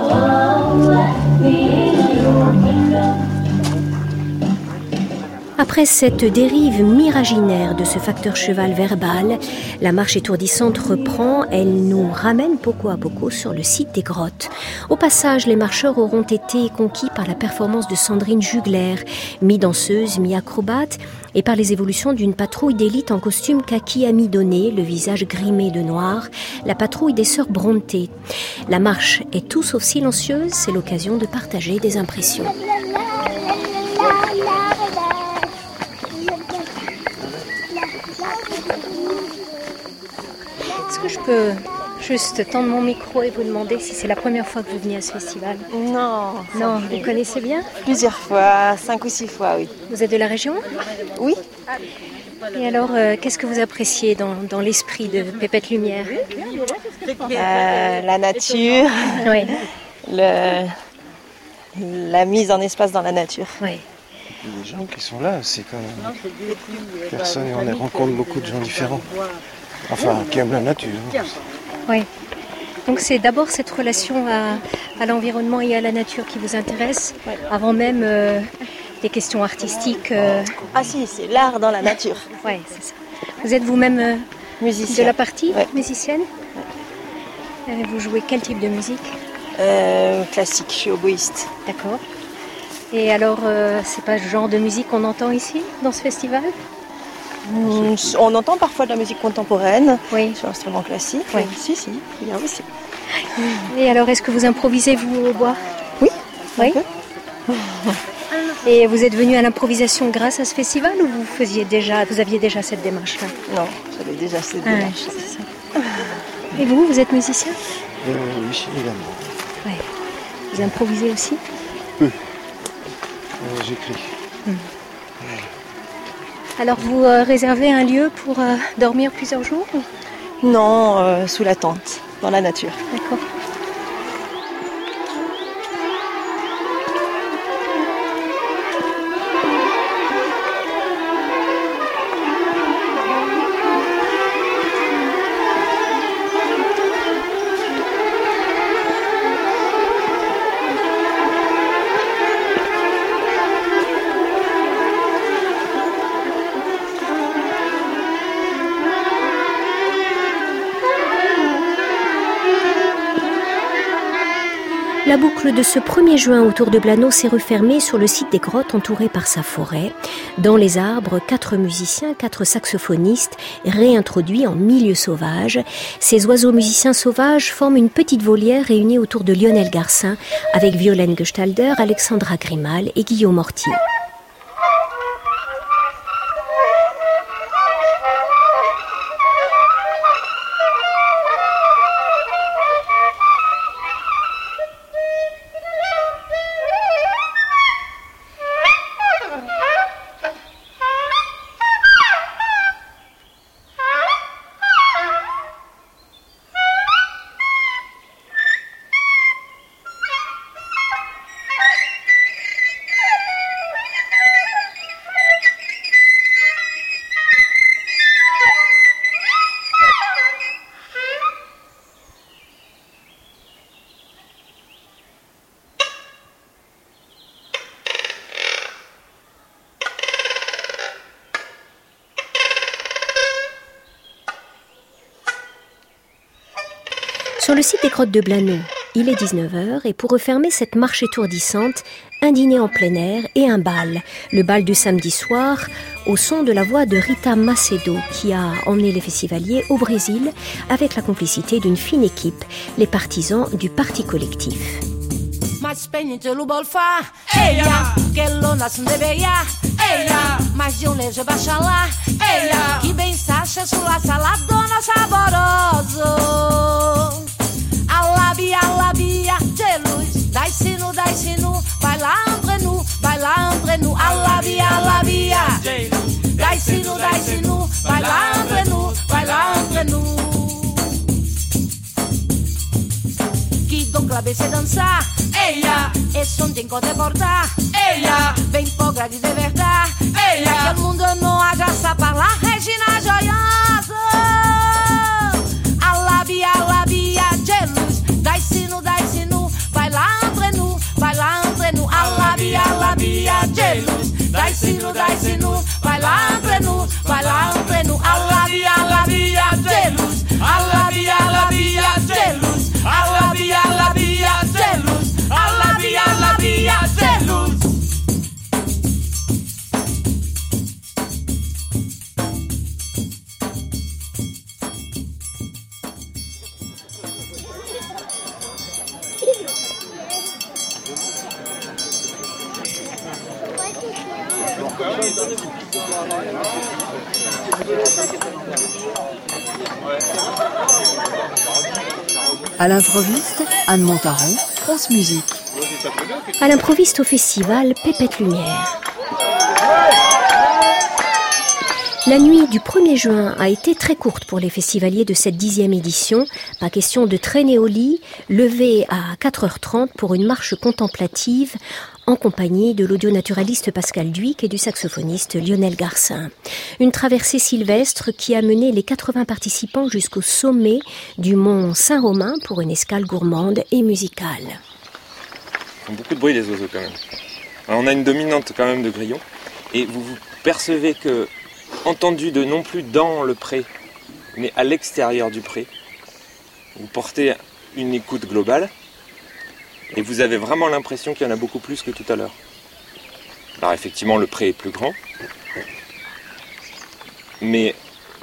Après cette dérive miraginaire de ce facteur cheval verbal, la marche étourdissante reprend. Elle nous ramène poco à poco sur le site des grottes. Au passage, les marcheurs auront été conquis par la performance de Sandrine Jugler, mi-danseuse, mi-acrobate, et par les évolutions d'une patrouille d'élite en costume kaki amidonné, le visage grimé de noir, la patrouille des sœurs Bronté. La marche est tout sauf silencieuse, c'est l'occasion de partager des impressions. Est-ce que je peux juste tendre mon micro et vous demander si c'est la première fois que vous venez à ce festival Non. Non, vous connaissez bien Plusieurs fois, cinq ou six fois, oui. Vous êtes de la région Oui. Et alors, euh, qu'est-ce que vous appréciez dans, dans l'esprit de Pépette Lumière Euh, La nature. Oui. Le... La mise en espace dans la nature. Oui. Les gens qui sont là, c'est quand même. Personne, et on rencontre beaucoup de gens différents. Enfin, qui aiment la nature. Oui. Donc c'est d'abord cette relation à, à l'environnement et à la nature qui vous intéresse, avant même euh, des questions artistiques. euh. Ah si, c'est l'art dans la nature. Oui, c'est ça. Vous êtes vous-même euh, Musicien. de la partie, Ouais. musicienne Euh, Vous jouez quel type de musique Euh, classique, je suis oboïste. D'accord. Et alors, euh, c'est pas le genre de musique qu'on entend ici, dans ce festival On entend parfois de la musique contemporaine Oui. sur l'instrument classique. Oui. Si, si, il y a aussi. Et alors, est-ce que vous improvisez, vous, au bois? Oui. Oui. Et vous êtes venu à l'improvisation grâce à ce festival ou vous faisiez déjà, vous aviez déjà cette démarche-là? Non, j'avais déjà cette Ah, démarche. Et vous, vous êtes musicien? Euh, oui, également. Oui. Vous improvisez aussi? Euh, J'écris. Alors, vous euh, réservez un lieu pour euh, dormir plusieurs jours Non, euh, sous la tente, dans la nature. D'accord. La boucle de ce 1er juin autour de Blano s'est refermée sur le site des grottes entouré par sa forêt. Dans les arbres, quatre musiciens, quatre saxophonistes réintroduits en milieu sauvage. Ces oiseaux musiciens sauvages forment une petite volière réunie autour de Lionel Garcin avec Violaine Gestalder, Alexandra Grimal et Guillaume Mortier. Sur le site des grottes de Blano, il est 19h et pour refermer cette marche étourdissante, un dîner en plein air et un bal. Le bal du samedi soir au son de la voix de Rita Macedo qui a emmené les festivaliers au Brésil avec la complicité d'une fine équipe, les partisans du parti collectif. Mais penitelo bolfar, eia, que lona se deveia, eia, mas de um lejo baixa lá, eia, que bem sacha sua saladona saboroso. Labia, labia de luz. Dai-se nu, dai-se nu, vai lá entre nu, vai lá entre nu. A labia, labia de luz. Dai-se nu, dai-se nu, vai lá entre nu, vai lá entre nu. Que Dom Clabe se dançar, eia, e som tem de portar, eia, vem pogra de verdade, eia, que o mundo não agaça para lá, Regina Joiosa. De luz, dai-se nu, dai-se nu, vai lá entre nu, vai lá entre nu. A labia, a labia de luz, dai-se nu, dai-se nu, vai lá entre nu, vai lá entre nu. A labia, a labia de luz, a labia, a labia de luz, a labia, a labia de luz, a labia, a labia de luz. À l'improviste, Anne Montaron, France Musique. À l'improviste au festival Pépette Lumière. La nuit du 1er juin a été très courte pour les festivaliers de cette dixième édition. Pas question de traîner au lit, levé à 4h30 pour une marche contemplative en compagnie de l'audionaturaliste Pascal Duic et du saxophoniste Lionel Garcin. Une traversée sylvestre qui a mené les 80 participants jusqu'au sommet du mont Saint-Romain pour une escale gourmande et musicale. Beaucoup de bruit les oiseaux quand même. On a une dominante quand même de grillons et vous percevez que entendu de non plus dans le pré, mais à l'extérieur du pré, vous portez une écoute globale et vous avez vraiment l'impression qu'il y en a beaucoup plus que tout à l'heure. Alors effectivement, le pré est plus grand, mais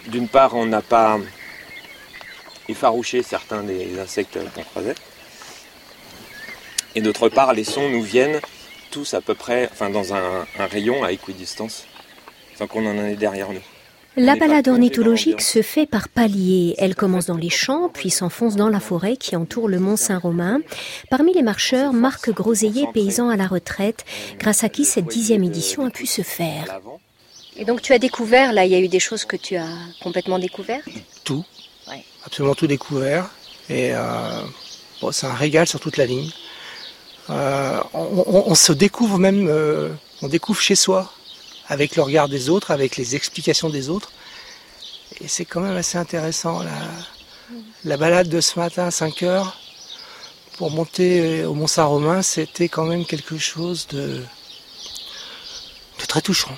d'une part, on n'a pas effarouché certains des insectes qu'on croisait, et d'autre part, les sons nous viennent tous à peu près, enfin dans un, un rayon à équidistance, sans qu'on en ait derrière nous. La balade ornithologique se fait par paliers. Elle commence dans les champs, puis s'enfonce dans la forêt qui entoure le mont Saint-Romain. Parmi les marcheurs, Marc Groseillet, paysan à la retraite, grâce à qui cette dixième édition a pu se faire. Et donc tu as découvert, là, il y a eu des choses que tu as complètement découvertes? Tout. Absolument tout découvert. Et euh, bon, c'est un régal sur toute la ligne. Euh, on, on- on se découvre même, euh, on découvre chez soi, avec le regard des autres, avec les explications des autres. Et c'est quand même assez intéressant. La, la balade de ce matin à 5 heures pour monter au Mont Saint-Romain, c'était quand même quelque chose de, de très touchant.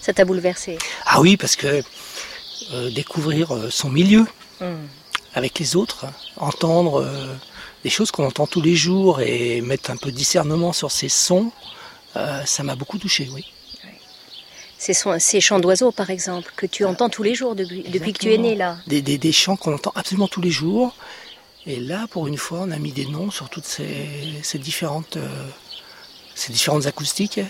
Ça t'a bouleversé? Ah oui, parce que euh, découvrir euh, son milieu Hmm. avec les autres, entendre euh, des choses qu'on entend tous les jours et mettre un peu de discernement sur ces sons, euh, ça m'a beaucoup touché, oui. Ces, chants d'oiseaux, par exemple, que tu entends tous les jours depuis, depuis que tu es né là. Des, des, des chants qu'on entend absolument tous les jours. Et là, pour une fois, on a mis des noms sur toutes ces, ces différentes, euh, ces différentes acoustiques.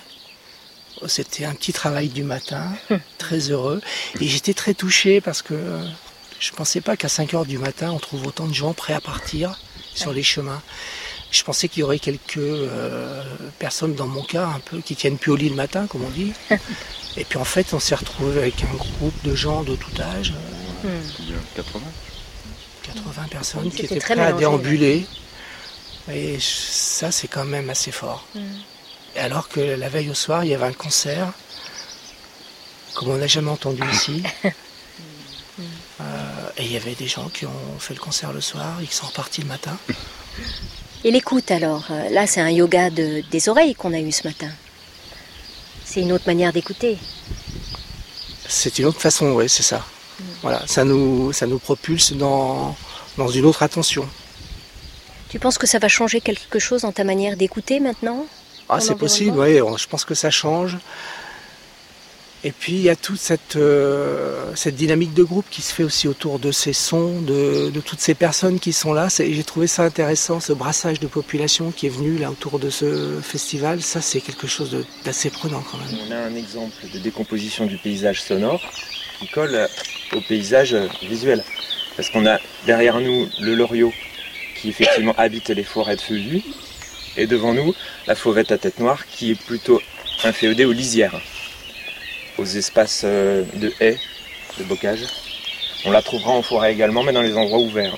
C'était un petit travail du matin, très heureux. Et j'étais très touché parce que euh, je ne pensais pas qu'à 5 heures du matin, on trouve autant de gens prêts à partir sur les chemins. Je pensais qu'il y aurait quelques euh, personnes, dans mon cas, un peu, qui tiennent plus au lit le matin, comme on dit. Et puis en fait, on s'est retrouvé avec un groupe de gens de tout âge. euh, Combien? 80 80 personnes Oui, qui étaient très prêtes à déambuler. Et ça, c'est quand même assez fort. Mm. Et alors que la veille au soir, il y avait un concert, comme on n'a jamais entendu ici. Euh, et il y avait des gens qui ont fait le concert le soir et qui sont repartis le matin. Et l'écoute alors euh, Là, c'est un yoga de- des oreilles qu'on a eu ce matin. C'est une autre manière d'écouter. C'est une autre façon, oui, c'est ça. Voilà, ça nous, ça nous propulse dans, dans une autre attention. Tu penses que ça va changer quelque chose dans ta manière d'écouter maintenant Ah, c'est possible, oui, je pense que ça change. Et puis il y a toute cette, euh, cette dynamique de groupe qui se fait aussi autour de ces sons, de, toutes ces personnes qui sont là. J'ai trouvé ça intéressant, ce brassage de population qui est venu là autour de ce festival. Ça, c'est quelque chose d'assez prenant quand même. On a un exemple de décomposition du paysage sonore qui colle au paysage visuel. Parce qu'on a derrière nous le Loriot qui effectivement habitent les forêts de feuillus. Et devant nous, la fauvette à tête noire qui est plutôt inféodée aux lisières, aux espaces euh, de haies, de bocage. On la trouvera en forêt également, mais dans les endroits ouverts.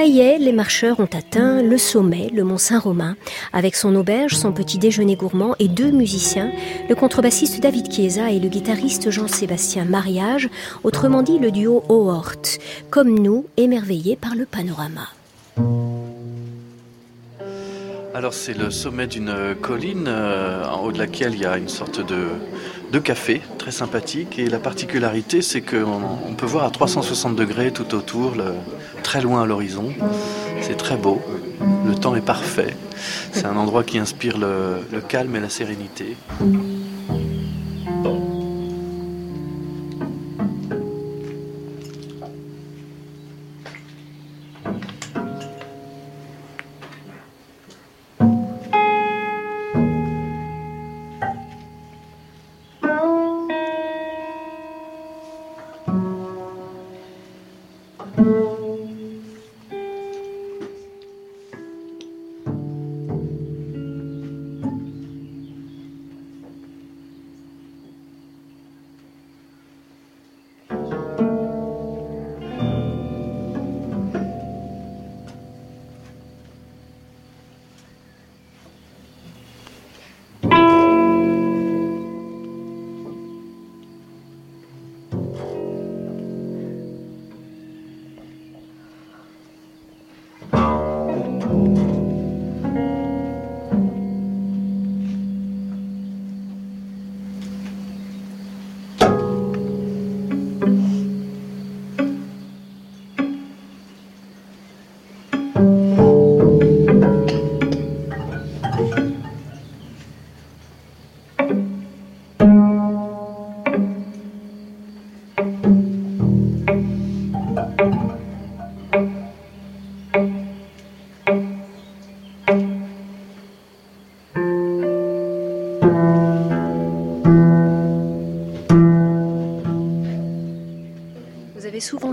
Ça y est, les marcheurs ont atteint le sommet, le mont Saint-Romain, avec son auberge, son petit déjeuner gourmand et deux musiciens, le contrebassiste David Chiesa et le guitariste Jean-Sébastien Mariage, autrement dit le duo Ohort, comme nous, émerveillés par le panorama. Alors c'est le sommet d'une colline euh, en haut de laquelle il y a une sorte de, de café très sympathique et la particularité c'est qu'on on peut voir à 360 degrés tout autour, très loin à l'horizon. C'est très beau, le temps est parfait. C'est un endroit qui inspire le calme et la sérénité.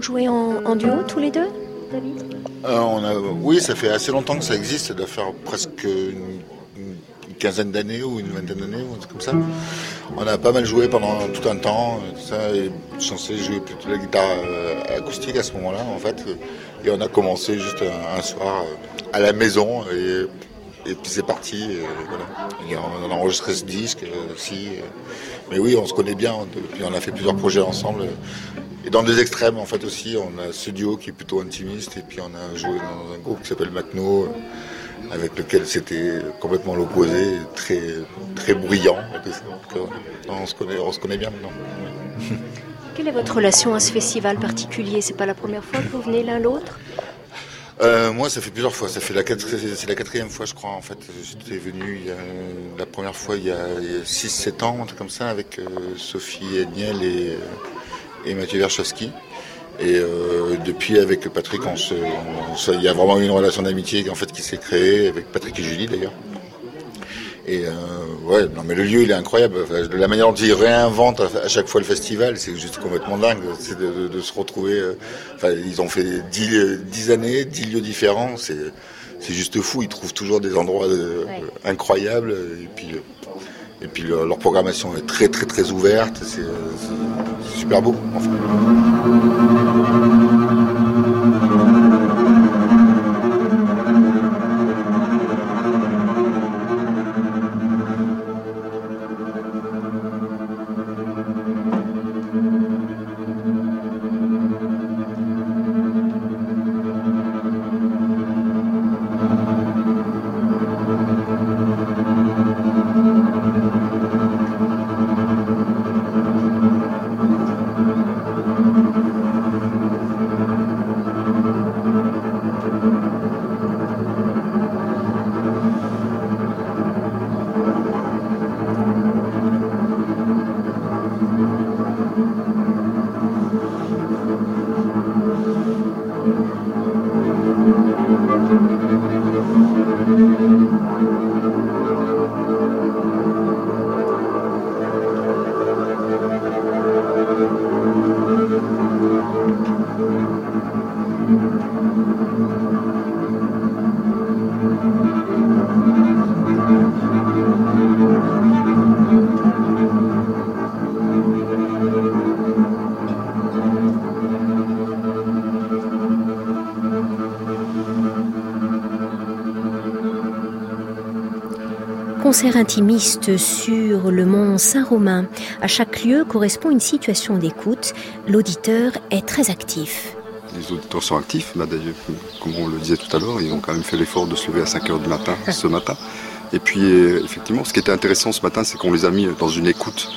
Joué en, duo tous les deux, David Euh, oui, ça fait assez longtemps que ça existe, ça doit faire presque une, quinzaine d'années ou une vingtaine d'années, ou comme ça. On a pas mal joué pendant tout un temps, euh, ça, et je censé jouer plutôt la guitare euh, acoustique à ce moment-là, en fait. Et on a commencé juste un, soir à la maison, et, puis c'est parti, et on a enregistré ce disque aussi. Mais oui, on se connaît bien, puis on a fait plusieurs projets ensemble. Et dans des extrêmes, en fait, aussi, on a ce duo qui est plutôt intimiste, et puis on a joué dans un groupe qui s'appelle Macno, euh, avec lequel c'était complètement l'opposé, très, très bruyant. on, se connaît, on se connaît bien maintenant. Quelle est votre relation à ce festival particulier? C'est pas la première fois que vous venez l'un l'autre? Euh, moi, ça fait plusieurs fois. Ça fait la c'est la quatrième fois, je crois. En fait, j'étais venu il y a, la première fois il y a 6-7 ans, un truc comme ça, avec euh, Sophie Edniel et, euh, et Mathieu Verchowski. Et euh, depuis, avec Patrick, on se, on se- il y a vraiment une relation d'amitié en fait qui s'est créée avec Patrick et Julie d'ailleurs. Et euh, ouais, non mais le lieu il est incroyable. Enfin, la manière dont ils réinventent à chaque fois le festival, c'est juste complètement dingue. C'est de, de- de se retrouver. euh, Enfin, ils ont fait dix, dix années, dix lieux différents. C'est c'est juste fou. Ils trouvent toujours des endroits euh, incroyables. Et puis et puis leur, programmation est très très très ouverte. C'est euh, super beau. En fait. Concert intimiste sur le mont Saint-Romain. À chaque lieu correspond une situation d'écoute. L'auditeur est très actif. Les auditeurs sont actifs, là d'ailleurs, comme on le disait tout à l'heure, ils ont quand même fait l'effort de se lever à 5 h du matin ce matin. Et puis euh, effectivement, ce qui était intéressant ce matin, c'est qu'on les a mis dans une écoute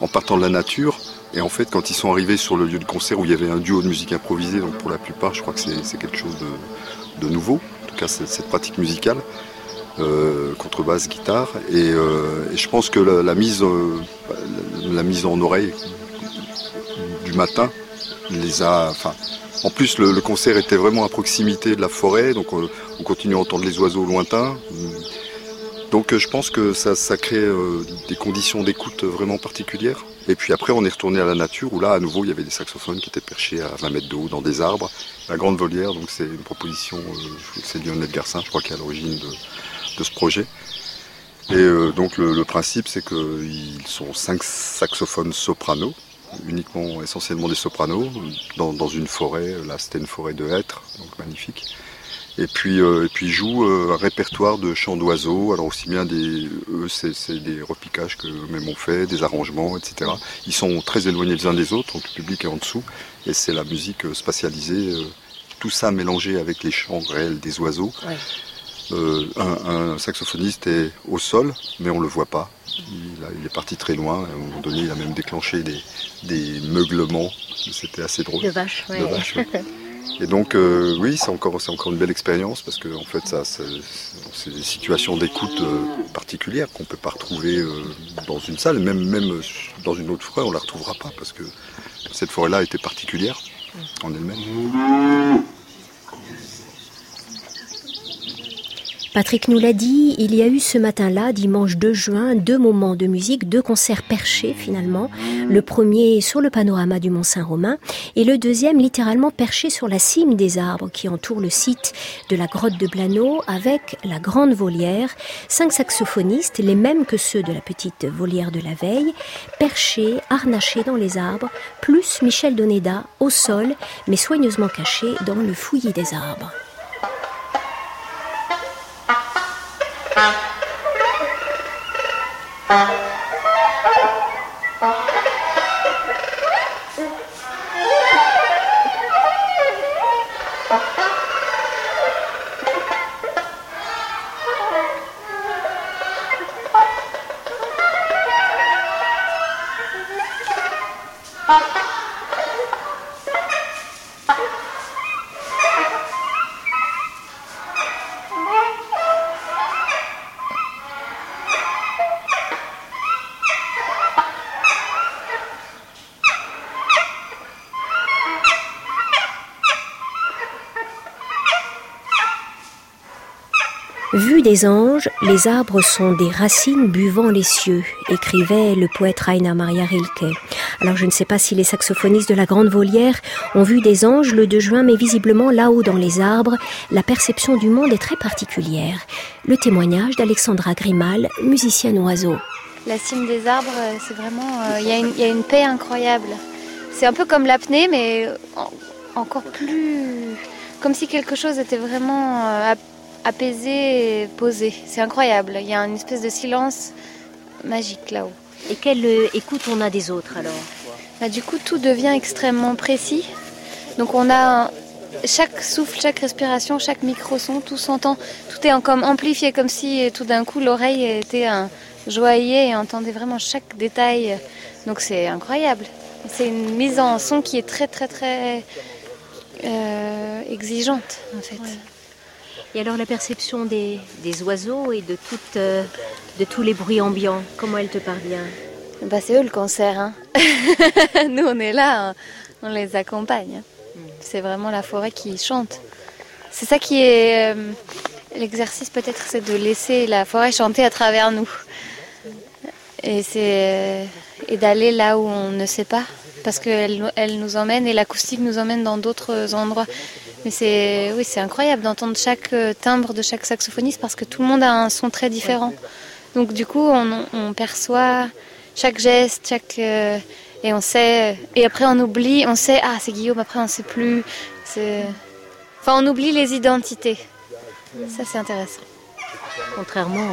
en partant de la nature. Et en fait, quand ils sont arrivés sur le lieu de concert où il y avait un duo de musique improvisée, donc pour la plupart, je crois que c'est quelque chose de, de nouveau, en tout cas cette pratique musicale, euh, contrebasse, guitare. Et, euh, et, je pense que la, mise, euh, la mise en oreille du matin les a. En plus, le, concert était vraiment à proximité de la forêt, donc on, on continue à entendre les oiseaux lointains. Donc je pense que ça, crée euh, des conditions d'écoute vraiment particulières. Et puis après, on est retourné à la nature où là, à nouveau, il y avait des saxophones qui étaient perchés à 20 mètres de haut dans des arbres. La grande volière, donc c'est une proposition, euh, c'est Lionel Garcin, je crois, qui est à l'origine de, de, ce projet. Et euh, donc le, principe, c'est qu'ils sont cinq saxophones sopranos, uniquement, essentiellement des sopranos, dans, une forêt. Là, c'était une forêt de hêtres, donc magnifique. Et puis, euh, et puis joue euh, un répertoire de chants d'oiseaux, alors aussi bien des, eux c'est des repiquages que eux-mêmes ont fait, des arrangements, etc. Ils sont très éloignés les uns des autres, donc le public est en dessous, et c'est la musique spatialisée, tout ça mélangé avec les chants réels des oiseaux. Euh, un, un, saxophoniste est au sol, mais on le voit pas. Il, a, il, est parti très loin. À un moment donné, il a même déclenché des, des meuglements. C'était assez drôle. De vaches, ouais. De vaches ouais. Et donc, euh, oui, c'est encore, c'est encore une belle expérience parce que, en fait, ça, c'est des situations d'écoute euh, particulières qu'on peut pas retrouver euh, dans une salle, même, même dans une autre forêt, on la retrouvera pas parce que cette forêt-là était particulière en elle-même. Patrick nous l'a dit, il y a eu ce matin-là, dimanche 2 juin, deux moments de musique, deux concerts perchés finalement. Le premier sur le panorama du Mont Saint-Romain et le deuxième littéralement perché sur la cime des arbres qui entourent le site de la grotte de Blaneau avec la grande volière. Cinq saxophonistes, les mêmes que ceux de la petite volière de la veille, perchés, harnachés dans les arbres, plus Michel Doneda au sol, mais soigneusement caché dans le fouillis des arbres. Thank. Des anges, les arbres sont des racines buvant les cieux, écrivait le poète Rainer Maria Rilke. Alors je ne sais pas si les saxophonistes de la Grande Volière ont vu des anges le 2 juin, mais visiblement là-haut dans les arbres, la perception du monde est très particulière. Le témoignage d'Alexandra Grimal, musicienne oiseau. La cime des arbres, c'est vraiment... Il euh, y, y, a une paix incroyable. C'est un peu comme l'apnée, mais en, encore plus... Comme si quelque chose était vraiment... Euh, apaisé et posé. C'est incroyable. Il y a une espèce de silence magique là-haut. Et quelle euh, écoute on a des autres alors bah, Du coup, tout devient extrêmement précis. Donc on a un... chaque souffle, chaque respiration, chaque micro-son, tout s'entend. Tout est en comme amplifié, comme si tout d'un coup l'oreille était un joaillier et entendait vraiment chaque détail. Donc c'est incroyable. C'est une mise en son qui est très très très euh, exigeante en fait. Ouais. Et alors la perception des, des oiseaux et de, toute, euh, de tous les bruits ambiants, comment elle te parvient bah, C'est eux le concert. Hein. Nous on est là, on les accompagne. C'est vraiment la forêt qui chante. C'est ça qui est euh, l'exercice peut-être, c'est de laisser la forêt chanter à travers nous. Et, c'est, et d'aller là où on ne sait pas, parce qu'elle elle nous emmène et l'acoustique nous emmène dans d'autres endroits. Mais c'est oui, c'est incroyable d'entendre chaque timbre de chaque saxophoniste parce que tout le monde a un son très différent. Donc du coup, on, perçoit chaque geste, chaque euh, et on sait et après on oublie, on sait ah c'est Guillaume, après on sait plus. Enfin on oublie les identités. Ça c'est intéressant. Contrairement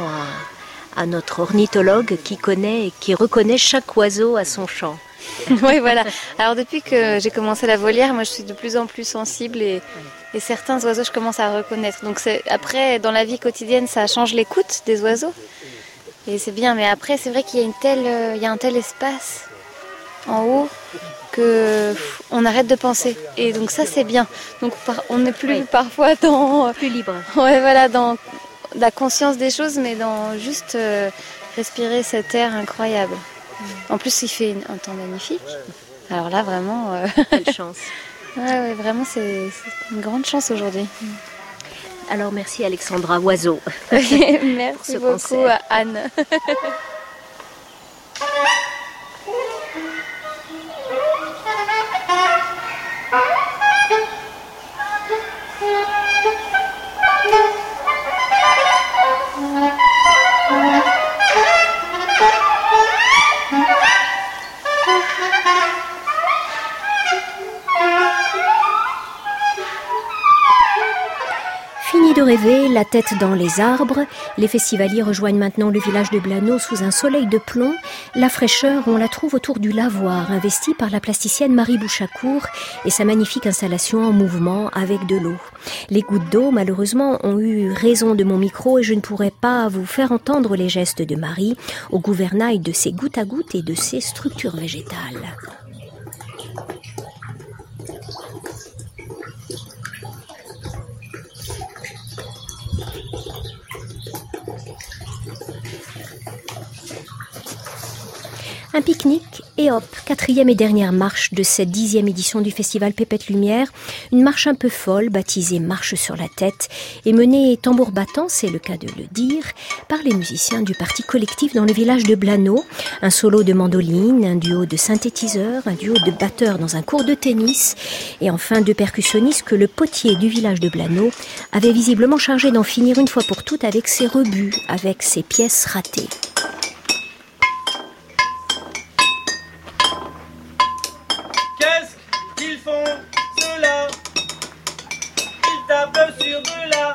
à notre ornithologue qui connaît et qui reconnaît chaque oiseau à son chant. oui, voilà. Alors depuis que j'ai commencé la volière, moi je suis de plus en plus sensible et, et certains oiseaux je commence à reconnaître. Donc après, dans la vie quotidienne, ça change l'écoute des oiseaux. Et c'est bien, mais après, c'est vrai qu'il y, a une telle, il y a un tel espace en haut que on arrête de penser. Et donc ça, c'est bien. Donc on n'est plus parfois dans... Plus libre. Ouais, voilà, dans la conscience des choses, mais dans juste euh, respirer cet air incroyable. Mm. En plus, il fait un temps magnifique. Alors là, vraiment. Euh, Quelle chance. ouais, vraiment, c'est une grande chance aujourd'hui. Alors merci Alexandra Oiseau. merci beaucoup à Anne. la tête dans les arbres, les festivaliers rejoignent maintenant le village de Blano sous un soleil de plomb. La fraîcheur, on la trouve autour du lavoir, investi par la plasticienne Marie Bouchacourt et sa magnifique installation en mouvement avec de l'eau. Les gouttes d'eau, malheureusement, ont eu raison de mon micro et je ne pourrais pas vous faire entendre les gestes de Marie au gouvernail de ses gouttes à gouttes et de ses structures végétales. Un pique-nique et hop, quatrième et dernière marche de cette dixième édition du festival Pépette Lumière, une marche un peu folle baptisée Marche sur la tête et menée tambour battant, c'est le cas de le dire, par les musiciens du parti collectif dans le village de Blano, un solo de mandoline, un duo de synthétiseurs, un duo de batteurs dans un cours de tennis et enfin deux percussionnistes que le potier du village de Blano avait visiblement chargé d'en finir une fois pour toutes avec ses rebuts, avec ses pièces ratées. Sur de la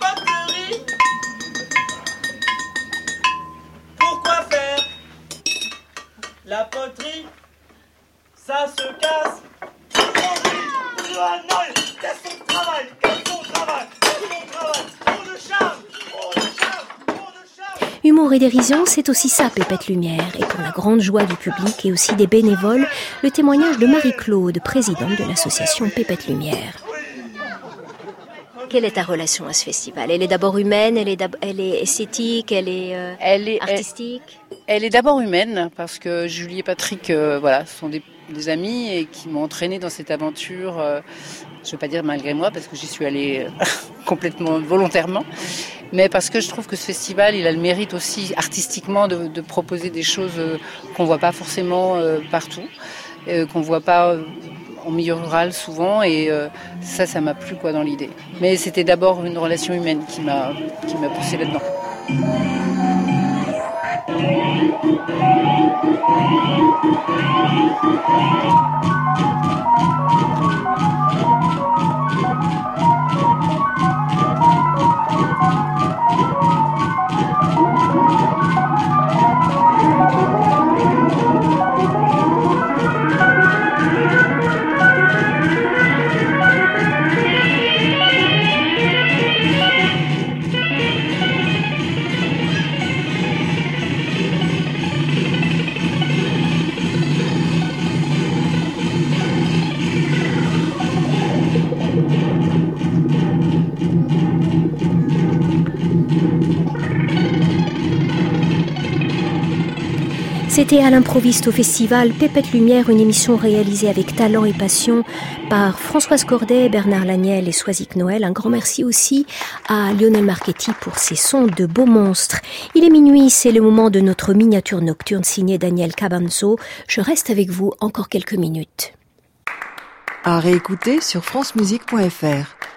poterie. Pourquoi faire la poterie? Ça se casse. Charme Humour et dérision, c'est aussi ça, Pépette Lumière. Et pour la grande joie du public et aussi des bénévoles, le témoignage de Marie-Claude, présidente de l'association Pépette Lumière. Quelle est ta relation à ce festival? Elle est d'abord humaine, elle est, elle est esthétique, elle est, euh, elle est artistique? Elle, est d'abord humaine parce que Julie et Patrick euh, voilà, sont des, amis et qui m'ont entraîné dans cette aventure. Euh, je ne veux pas dire malgré moi parce que j'y suis allée complètement volontairement, mais parce que je trouve que ce festival, il a le mérite aussi artistiquement de, de proposer des choses qu'on ne voit pas forcément partout, qu'on ne voit pas en milieu rural souvent et euh, ça, ça m'a plu quoi dans l'idée. Mais c'était d'abord une relation humaine qui m'a qui m'a poussé là-dedans. C'était à l'improviste au festival Pépette Lumière, une émission réalisée avec talent et passion par Françoise Cordet, Bernard Lagnel et Soisic Noël. Un grand merci aussi à Lionel Marchetti pour ses sons de beaux monstres. Il est minuit, c'est le moment de notre miniature nocturne signée Daniel Cabanzo. Je reste avec vous encore quelques minutes. À réécouter sur francemusique.fr.